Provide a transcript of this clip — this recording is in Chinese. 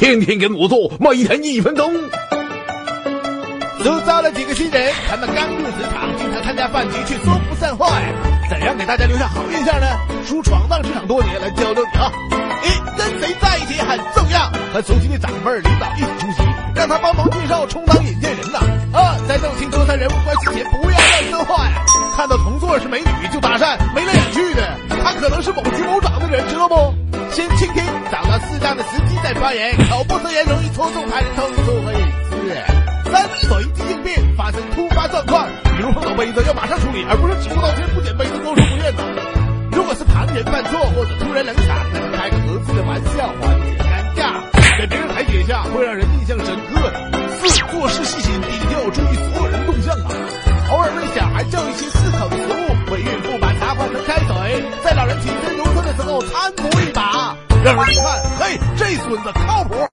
天天跟我做，每天一分钟。都招了几个新人，他们刚入职场，经常参加饭局，却说不上话呀。怎样给大家留下好印象呢？叔闯荡职场多年，来教教你啊！一，跟谁在一起很重要，和熟悉的长辈、领导一起出席，让他帮忙介绍，充当引荐人呐。二，在弄清周三人物关系前，不要乱说话呀。看到同座是美女就搭讪，没来眼去的，他可能是某局某长的人，知道不？先倾听，找到适当的时机再发言，口不择言容易戳中他人痛处和隐私。三随机应变，发生突发状况，比如碰到杯子要马上处理，而不是只顾道歉不捡杯子多说不怨呐。如果是旁人犯错或者突然冷场，开个合适的玩笑缓解尴尬，给别人台阶下会让人印象深刻。四做事细心，一定要注意所有人动向啊。偶尔为小孩叫一些适口的食物，为孕妇把茶换成开水，在老人起身如厕的时候搀扶一把，让人一看，嘿，这孙子靠谱。